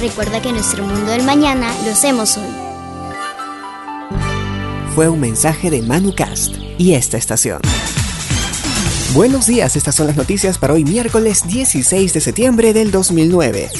Recuerda que nuestro mundo del mañana lo hacemos hoy. Fue un mensaje de ManuCast y esta estación. Buenos días, estas son las noticias para hoy miércoles 16 de septiembre del 2009.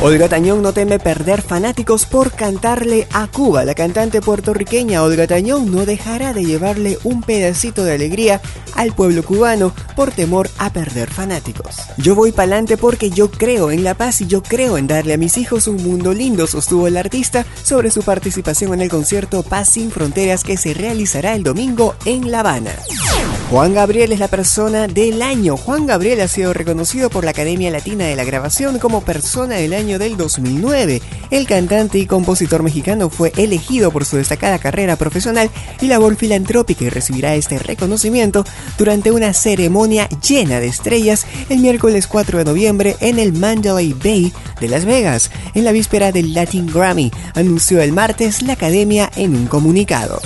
Olga Tañón no teme perder fanáticos por cantarle a Cuba. La cantante puertorriqueña Olga Tañón no dejará de llevarle un pedacito de alegría al pueblo cubano por temor a perder fanáticos. Yo voy pa'lante porque yo creo en la paz y yo creo en darle a mis hijos un mundo lindo, sostuvo el artista sobre su participación en el concierto Paz sin Fronteras que se realizará el domingo en La Habana. Juan Gabriel es la persona del año. Juan Gabriel ha sido reconocido por la Academia Latina de la Grabación como persona del año del 2009. El cantante y compositor mexicano fue elegido por su destacada carrera profesional y labor filantrópica y recibirá este reconocimiento durante una ceremonia llena de estrellas el miércoles 4 de noviembre en el Mandalay Bay de Las Vegas, en la víspera del Latin Grammy, anunció el martes la academia en un comunicado.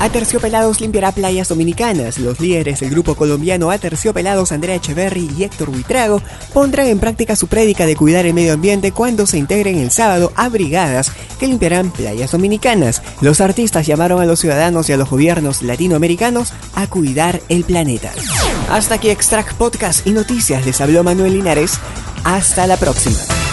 Aterciopelados limpiará playas dominicanas. Los líderes del grupo colombiano Aterciopelados, Andrea Echeverry y Héctor Huitrago, pondrán en práctica su prédica de cuidar el medio ambiente cuando se integren el sábado a brigadas que limpiarán playas dominicanas. Los artistas llamaron a los ciudadanos y a los gobiernos latinoamericanos a cuidar el planeta. Hasta aquí Extract Podcast y Noticias. Les habló Manuel Linares. Hasta la próxima.